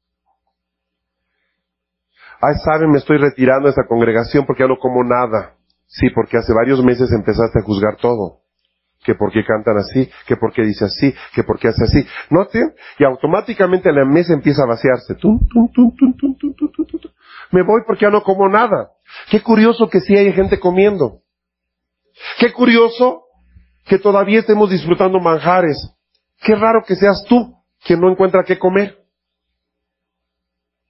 Ay, saben, me estoy retirando de esta congregación porque ya no como nada. Sí, porque hace varios meses empezaste a juzgar todo. Que por qué cantan así, que por qué dice así, que por qué hace así. ¿Noten? Y automáticamente la mesa empieza a vaciarse. Me voy porque ya no como nada. Qué curioso que sí hay gente comiendo. Qué curioso que todavía estemos disfrutando manjares. Qué raro que seas tú quien no encuentra qué comer.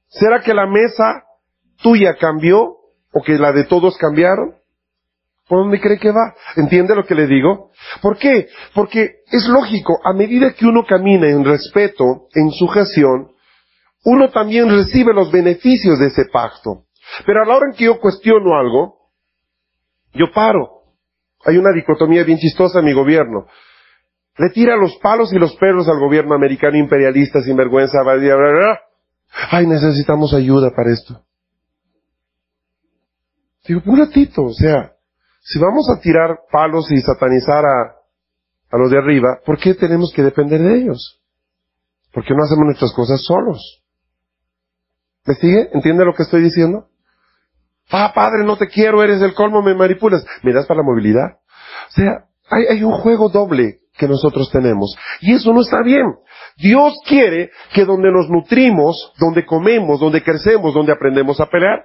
¿Será que la mesa tuya cambió o que la de todos cambiaron? ¿Por dónde cree que va? ¿Entiende lo que le digo? ¿Por qué? Porque es lógico, a medida que uno camina en respeto, en sujeción, uno también recibe los beneficios de ese pacto. Pero a la hora en que yo cuestiono algo, yo paro. Hay una dicotomía bien chistosa en mi gobierno. Le tira los palos y los perros al gobierno americano imperialista sin vergüenza. Ay, necesitamos ayuda para esto. Digo, un ratito, o sea, si vamos a tirar palos y satanizar a, a los de arriba, ¿por qué tenemos que depender de ellos? ¿Por qué no hacemos nuestras cosas solos? ¿Me sigue? ¿Entiende lo que estoy diciendo? Ah, padre, no te quiero, eres el colmo, me manipulas. ¿Me das para la movilidad? O sea, hay, hay un juego doble que nosotros tenemos. Y eso no está bien. Dios quiere que donde nos nutrimos, donde comemos, donde crecemos, donde aprendemos a pelear,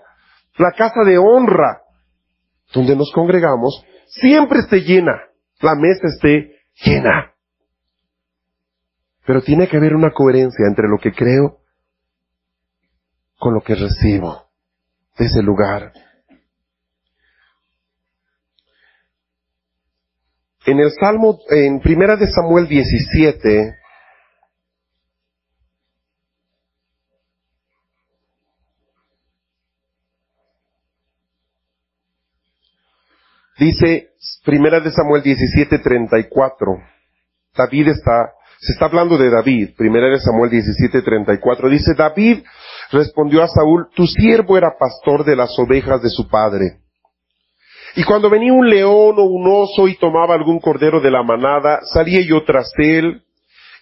la casa de honra, donde nos congregamos, siempre esté llena, la mesa esté llena. Pero tiene que haber una coherencia entre lo que creo con lo que recibo de ese lugar. En el Salmo, en Primera de Samuel 17, dice Primera de Samuel 17, 34. David está, se está hablando de David, Primera de Samuel 17, 34. Dice, David respondió a Saúl, tu siervo era pastor de las ovejas de su padre. Y cuando venía un león o un oso y tomaba algún cordero de la manada, salía yo tras él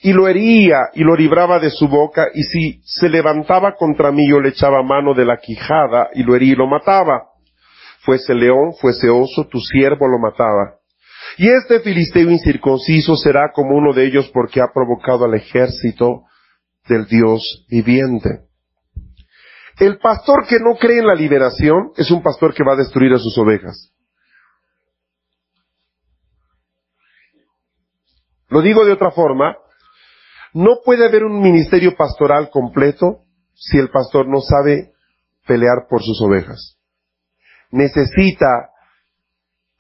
y lo hería y lo libraba de su boca y si se levantaba contra mí yo le echaba mano de la quijada y lo hería y lo mataba. Fuese león, fuese oso, tu siervo lo mataba. Y este filisteo incircunciso será como uno de ellos porque ha provocado al ejército del Dios viviente. El pastor que no cree en la liberación es un pastor que va a destruir a sus ovejas. Lo digo de otra forma, no puede haber un ministerio pastoral completo si el pastor no sabe pelear por sus ovejas. Necesita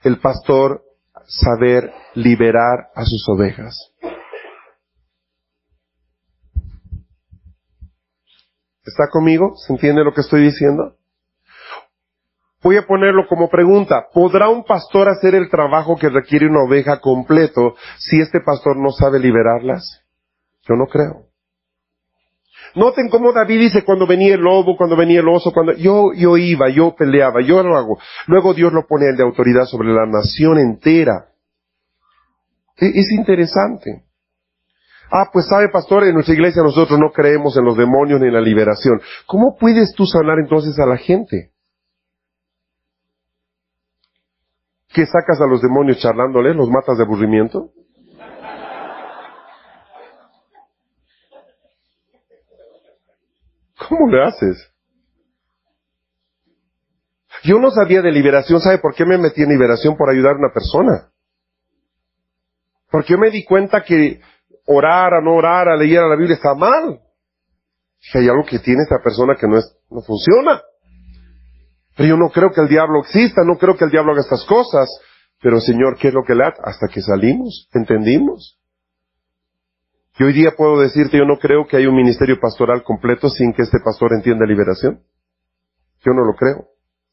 el pastor saber liberar a sus ovejas. ¿Está conmigo? ¿Se entiende lo que estoy diciendo? Voy a ponerlo como pregunta. ¿Podrá un pastor hacer el trabajo que requiere una oveja completo si este pastor no sabe liberarlas? Yo no creo. Noten cómo David dice cuando venía el lobo, cuando venía el oso, cuando yo, yo iba, yo peleaba, yo lo hago. Luego Dios lo pone el de autoridad sobre la nación entera. E, es interesante. Ah, pues sabe, pastor, en nuestra iglesia nosotros no creemos en los demonios ni en la liberación. ¿Cómo puedes tú sanar entonces a la gente? ¿Qué sacas a los demonios charlándoles? ¿Los matas de aburrimiento? ¿Cómo le haces? Yo no sabía de liberación, ¿sabe por qué me metí en liberación? Por ayudar a una persona. Porque yo me di cuenta que orar, a no orar, a leer la Biblia está mal. Que hay algo que tiene esta persona que no es, no funciona. Pero yo no creo que el diablo exista, no creo que el diablo haga estas cosas. Pero Señor, ¿qué es lo que le hace? Hasta que salimos, entendimos. Y hoy día puedo decirte, yo no creo que hay un ministerio pastoral completo sin que este pastor entienda liberación. Yo no lo creo.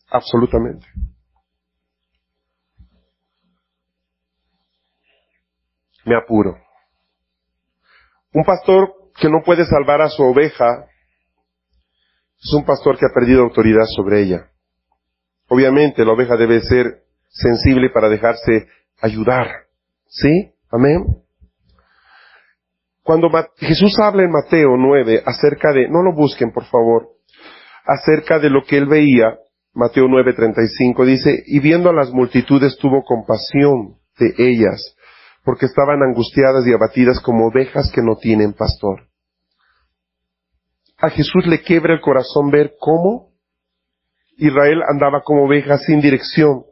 Absolutamente. Me apuro. Un pastor que no puede salvar a su oveja es un pastor que ha perdido autoridad sobre ella. Obviamente la oveja debe ser sensible para dejarse ayudar. ¿Sí? Amén. Cuando Jesús habla en Mateo 9 acerca de, no lo busquen por favor, acerca de lo que él veía, Mateo 9:35 dice, y viendo a las multitudes tuvo compasión de ellas, porque estaban angustiadas y abatidas como ovejas que no tienen pastor. A Jesús le quiebra el corazón ver cómo Israel andaba como oveja sin dirección.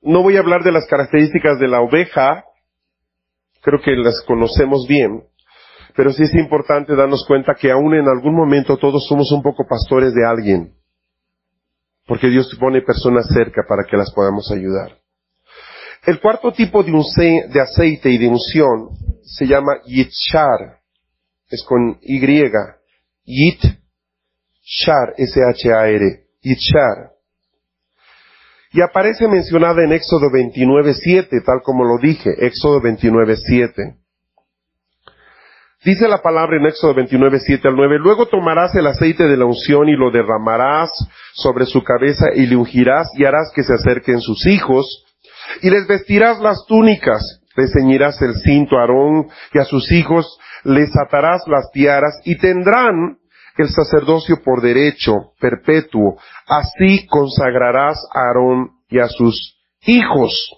no voy a hablar de las características de la oveja, creo que las conocemos bien, pero sí es importante darnos cuenta que aún en algún momento todos somos un poco pastores de alguien. Porque Dios pone personas cerca para que las podamos ayudar. El cuarto tipo de, de aceite y de unción se llama Yitchar. Es con Y. Yit, Shar. Yitchar. Y aparece mencionada en Éxodo 29.7, tal como lo dije, Éxodo 29.7. Dice la palabra en Éxodo 29, 7 al 9, luego tomarás el aceite de la unción y lo derramarás sobre su cabeza y le ungirás y harás que se acerquen sus hijos y les vestirás las túnicas, le ceñirás el cinto a Aarón y a sus hijos les atarás las tiaras y tendrán el sacerdocio por derecho perpetuo. Así consagrarás a Aarón y a sus hijos.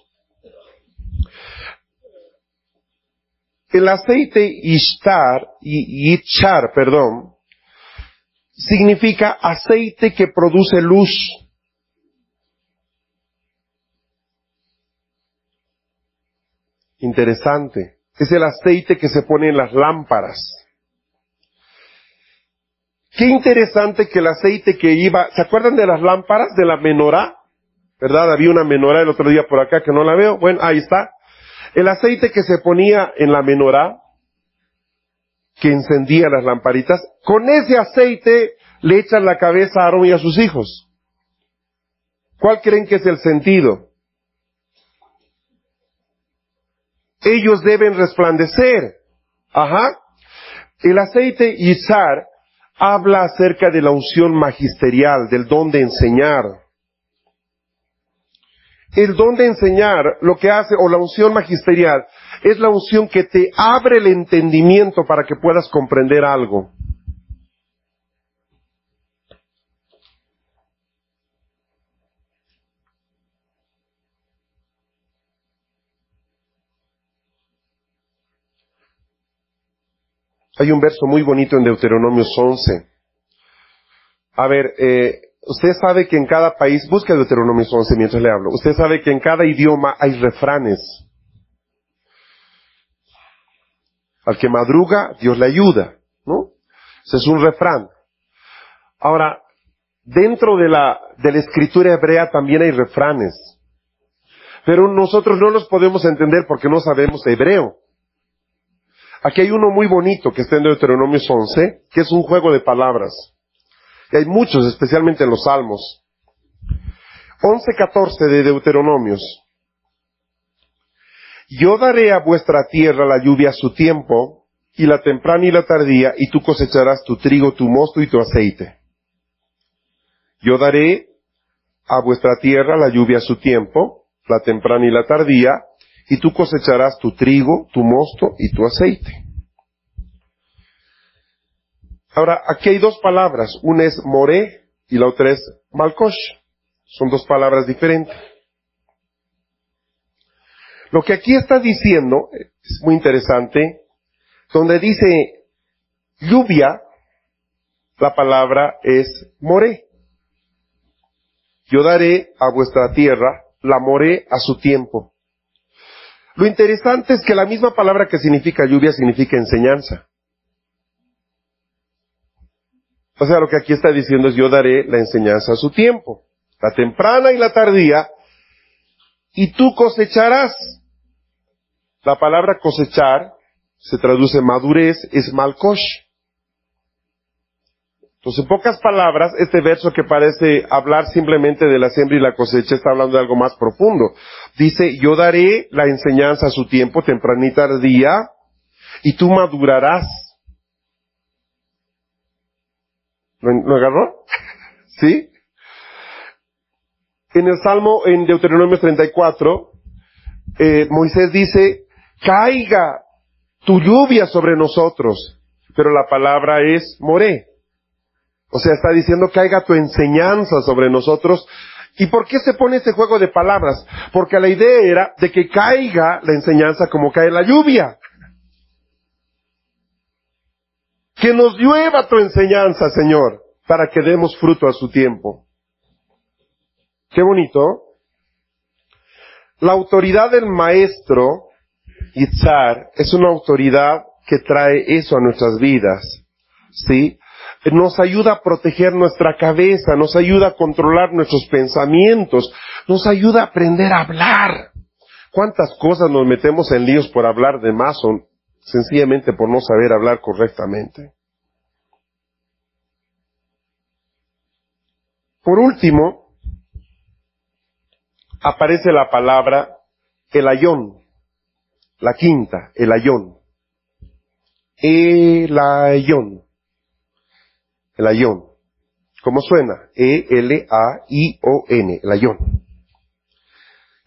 El aceite Ishtar, y Yichar, perdón, significa aceite que produce luz. Interesante. Es el aceite que se pone en las lámparas. Qué interesante que el aceite que iba, ¿se acuerdan de las lámparas de la menorá? ¿Verdad? Había una menorá el otro día por acá que no la veo. Bueno, ahí está. El aceite que se ponía en la menorá, que encendía las lamparitas, con ese aceite le echan la cabeza a Aarón y a sus hijos. ¿Cuál creen que es el sentido? Ellos deben resplandecer. Ajá. El aceite Izar habla acerca de la unción magisterial, del don de enseñar el don de enseñar, lo que hace, o la unción magisterial, es la unción que te abre el entendimiento para que puedas comprender algo. Hay un verso muy bonito en Deuteronomio 11. A ver, eh, Usted sabe que en cada país, busca Deuteronomio 11 mientras le hablo, usted sabe que en cada idioma hay refranes. Al que madruga, Dios le ayuda, ¿no? Ese es un refrán. Ahora, dentro de la, de la escritura hebrea también hay refranes. Pero nosotros no los podemos entender porque no sabemos hebreo. Aquí hay uno muy bonito que está en Deuteronomio 11, que es un juego de palabras. Y hay muchos, especialmente en los Salmos. 11.14 de Deuteronomios. Yo daré a vuestra tierra la lluvia a su tiempo, y la temprana y la tardía, y tú cosecharás tu trigo, tu mosto y tu aceite. Yo daré a vuestra tierra la lluvia a su tiempo, la temprana y la tardía, y tú cosecharás tu trigo, tu mosto y tu aceite. Ahora, aquí hay dos palabras. Una es more y la otra es malkosh. Son dos palabras diferentes. Lo que aquí está diciendo es muy interesante. Donde dice lluvia, la palabra es more. Yo daré a vuestra tierra la more a su tiempo. Lo interesante es que la misma palabra que significa lluvia significa enseñanza. O sea, lo que aquí está diciendo es yo daré la enseñanza a su tiempo, la temprana y la tardía, y tú cosecharás. La palabra cosechar se traduce madurez, es malkosh. Entonces, en pocas palabras, este verso que parece hablar simplemente de la siembra y la cosecha está hablando de algo más profundo. Dice, yo daré la enseñanza a su tiempo, temprana y tardía, y tú madurarás. ¿Lo, agarró? ¿Sí? En el Salmo, en Deuteronomio 34, eh, Moisés dice, caiga tu lluvia sobre nosotros, pero la palabra es moré. O sea, está diciendo caiga tu enseñanza sobre nosotros. ¿Y por qué se pone ese juego de palabras? Porque la idea era de que caiga la enseñanza como cae la lluvia. Que nos llueva tu enseñanza, Señor, para que demos fruto a su tiempo. Qué bonito. La autoridad del maestro, Itzar, es una autoridad que trae eso a nuestras vidas. ¿Sí? Nos ayuda a proteger nuestra cabeza, nos ayuda a controlar nuestros pensamientos, nos ayuda a aprender a hablar. ¿Cuántas cosas nos metemos en líos por hablar de más o sencillamente por no saber hablar correctamente? Por último, aparece la palabra el ayón, la quinta, el ayón. El ayón. El ayón. ¿Cómo suena? E-L-A-I-O-N, el ayón.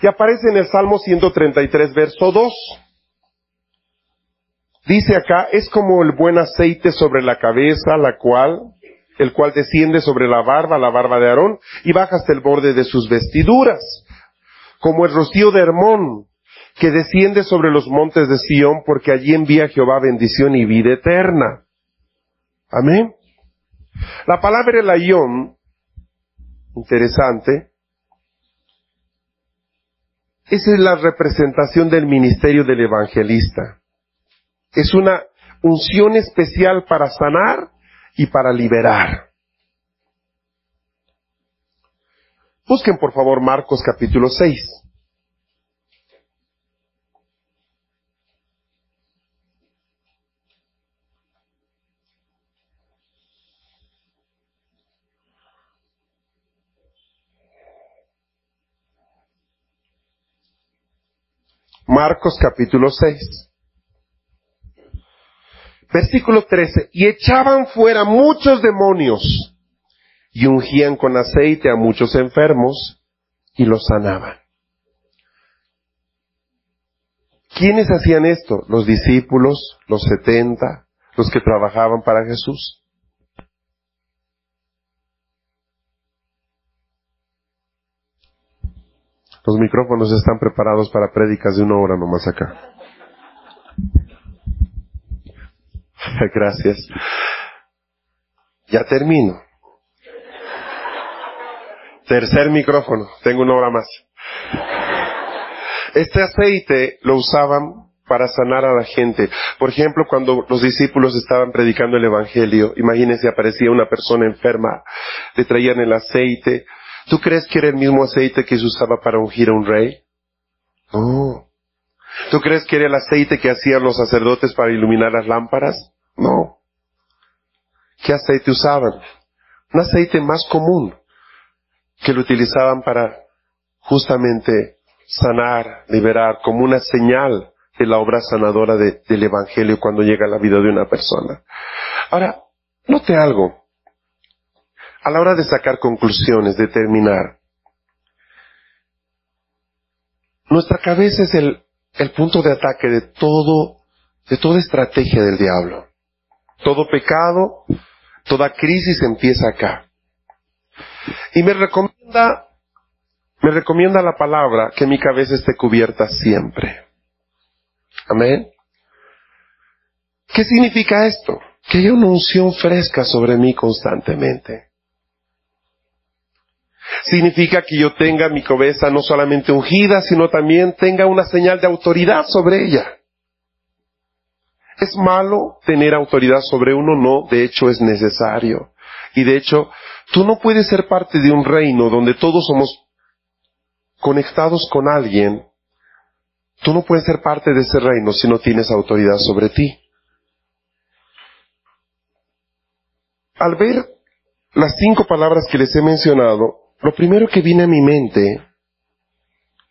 Y aparece en el Salmo 133, verso 2. Dice acá, es como el buen aceite sobre la cabeza, la cual, el cual desciende sobre la barba, la barba de Aarón, y baja hasta el borde de sus vestiduras como el rocío de Hermón, que desciende sobre los montes de Sión, porque allí envía Jehová bendición y vida eterna. Amén. La palabra elayón, interesante, esa es la representación del ministerio del evangelista. Es una unción especial para sanar y para liberar. Busquen por favor Marcos capítulo 6. Marcos capítulo 6. Versículo 13. Y echaban fuera muchos demonios y ungían con aceite a muchos enfermos y los sanaban. ¿Quiénes hacían esto? Los discípulos, los setenta, los que trabajaban para Jesús. Los micrófonos están preparados para prédicas de una hora nomás acá. Gracias. Ya termino. Tercer micrófono, tengo una hora más. Este aceite lo usaban para sanar a la gente. Por ejemplo, cuando los discípulos estaban predicando el Evangelio, imagínense, aparecía una persona enferma, le traían el aceite. ¿Tú crees que era el mismo aceite que se usaba para ungir a un rey? No. ¿Tú crees que era el aceite que hacían los sacerdotes para iluminar las lámparas? No. ¿Qué aceite usaban? Un aceite más común, que lo utilizaban para justamente sanar, liberar, como una señal de la obra sanadora del Evangelio cuando llega a la vida de una persona. Ahora, note algo. A la hora de sacar conclusiones, de terminar, nuestra cabeza es el, punto de ataque de todo, de toda estrategia del diablo. Todo pecado, toda crisis empieza acá. Y me recomienda, me recomienda la palabra que mi cabeza esté cubierta siempre. Amén. ¿Qué significa esto? Que haya una unción fresca sobre mí constantemente. Significa que yo tenga mi cabeza no solamente ungida, sino también tenga una señal de autoridad sobre ella. ¿Es malo tener autoridad sobre uno? No, de hecho es necesario. Y de hecho, tú no puedes ser parte de un reino donde todos somos conectados con alguien. Tú no puedes ser parte de ese reino si no tienes autoridad sobre ti. Al ver las cinco palabras que les he mencionado, lo primero que viene a mi mente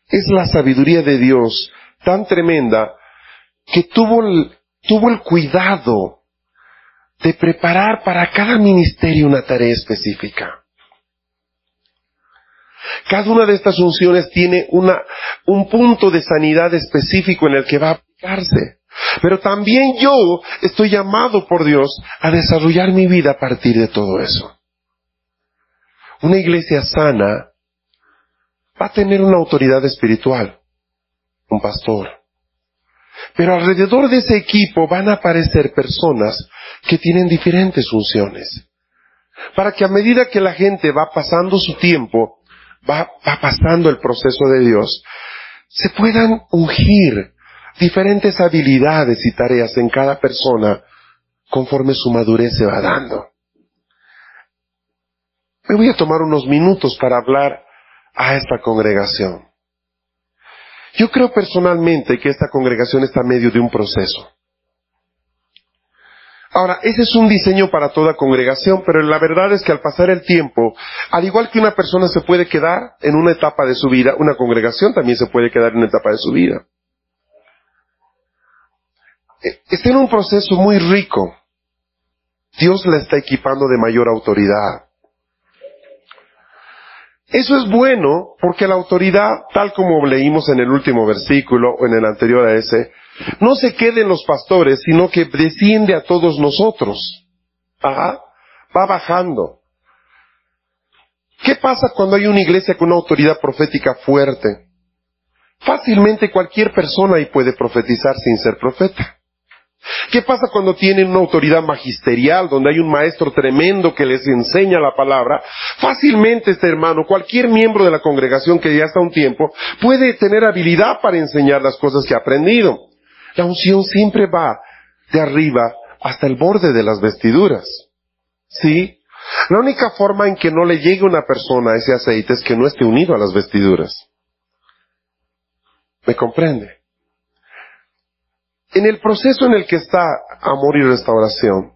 es la sabiduría de Dios tan tremenda que tuvo el, tuvo el cuidado de preparar para cada ministerio una tarea específica. Cada una de estas unciones tiene una, un punto de sanidad específico en el que va a aplicarse. Pero también yo estoy llamado por Dios a desarrollar mi vida a partir de todo eso. Una iglesia sana va a tener una autoridad espiritual, un pastor. Pero alrededor de ese equipo van a aparecer personas que tienen diferentes funciones. Para que a medida que la gente va pasando su tiempo, va, va pasando el proceso de Dios, se puedan ungir diferentes habilidades y tareas en cada persona conforme su madurez se va dando. Me voy a tomar unos minutos para hablar a esta congregación. Yo creo personalmente que esta congregación está en medio de un proceso. Ahora, ese es un diseño para toda congregación, pero la verdad es que al pasar el tiempo, al igual que una persona se puede quedar en una etapa de su vida, una congregación también se puede quedar en una etapa de su vida. Eh, está en un proceso muy rico. Dios la está equipando de mayor autoridad. Eso es bueno porque la autoridad, tal como leímos en el último versículo o en el anterior a ese, no se quede en los pastores, sino que desciende a todos nosotros. Ajá. Va bajando. ¿Qué pasa cuando hay una iglesia con una autoridad profética fuerte? Fácilmente cualquier persona ahí puede profetizar sin ser profeta. ¿Qué pasa cuando tienen una autoridad magisterial, donde hay un maestro tremendo que les enseña la palabra? Fácilmente este hermano, cualquier miembro de la congregación que ya está un tiempo, puede tener habilidad para enseñar las cosas que ha aprendido. La unción siempre va de arriba hasta el borde de las vestiduras. ¿Sí? La única forma en que no le llegue una persona ese aceite es que no esté unido a las vestiduras. ¿Me comprende? En el proceso en el que está amor y restauración,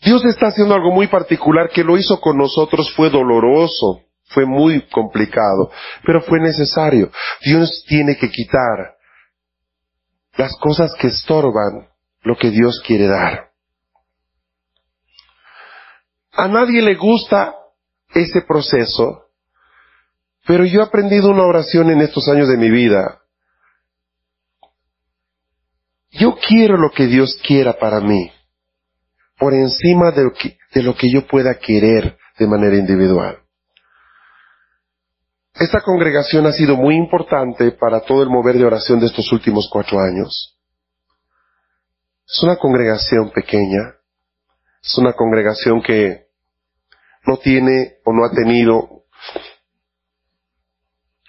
Dios está haciendo algo muy particular que lo hizo con nosotros, fue doloroso, fue muy complicado, pero fue necesario. Dios tiene que quitar las cosas que estorban lo que Dios quiere dar. A nadie le gusta ese proceso, pero yo he aprendido una oración en estos años de mi vida yo quiero lo que Dios quiera para mí, por encima de lo que, de lo que yo pueda querer de manera individual. Esta congregación ha sido muy importante para todo el mover de oración de estos últimos cuatro años. Es una congregación pequeña, es una congregación que no tiene o no ha tenido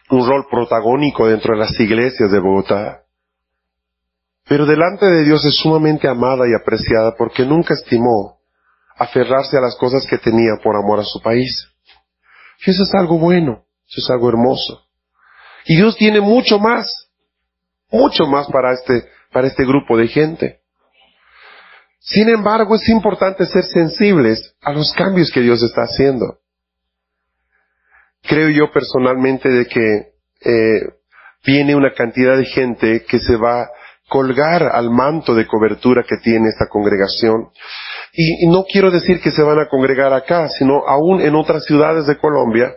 un rol protagónico dentro de las iglesias de Bogotá. Pero delante de Dios es sumamente amada y apreciada porque nunca estimó aferrarse a las cosas que tenía por amor a su país. Y eso es algo bueno, eso es algo hermoso. Y Dios tiene mucho más, mucho más para este, para este grupo de gente. Sin embargo, es importante ser sensibles a los cambios que Dios está haciendo. Creo yo personalmente de que eh, viene una cantidad de gente que se va colgar al manto de cobertura que tiene esta congregación. Y, no quiero decir que se van a congregar acá, sino aún en otras ciudades de Colombia,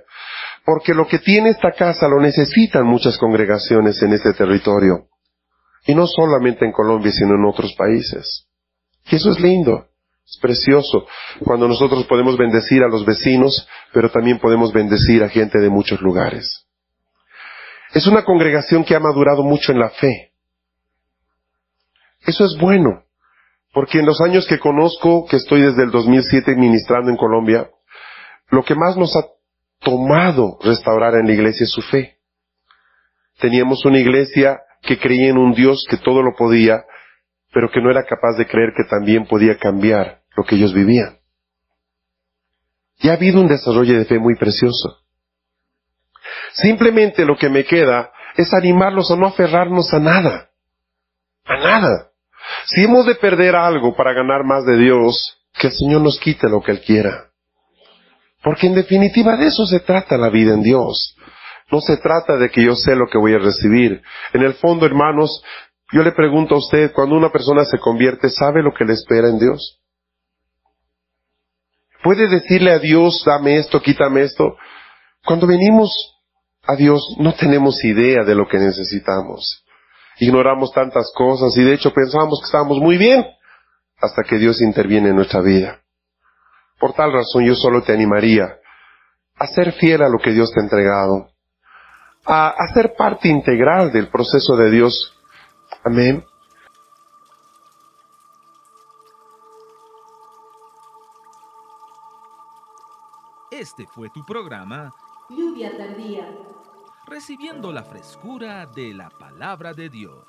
porque lo que tiene esta casa lo necesitan muchas congregaciones en este territorio. Y no solamente en Colombia, sino en otros países. Y eso es lindo, es precioso, cuando nosotros podemos bendecir a los vecinos, pero también podemos bendecir a gente de muchos lugares. Es una congregación que ha madurado mucho en la fe. Eso es bueno, porque en los años que conozco, que estoy desde el 2007 ministrando en Colombia, lo que más nos ha tomado restaurar en la iglesia es su fe. Teníamos una iglesia que creía en un Dios que todo lo podía, pero que no era capaz de creer que también podía cambiar lo que ellos vivían. Y ha habido un desarrollo de fe muy precioso. Simplemente lo que me queda es animarlos a no aferrarnos a nada. A nada. Si hemos de perder algo para ganar más de Dios, que el Señor nos quite lo que Él quiera. Porque en definitiva de eso se trata la vida en Dios. No se trata de que yo sé lo que voy a recibir. En el fondo, hermanos, yo le pregunto a usted, cuando una persona se convierte, ¿sabe lo que le espera en Dios? ¿Puede decirle a Dios, dame esto, quítame esto? Cuando venimos a Dios no tenemos idea de lo que necesitamos. Ignoramos tantas cosas y de hecho pensamos que estamos muy bien hasta que Dios interviene en nuestra vida. Por tal razón yo solo te animaría a ser fiel a lo que Dios te ha entregado, a, a ser parte integral del proceso de Dios. Amén. Este fue tu programa Lluvia tardía. Recibiendo la frescura de la palabra de Dios.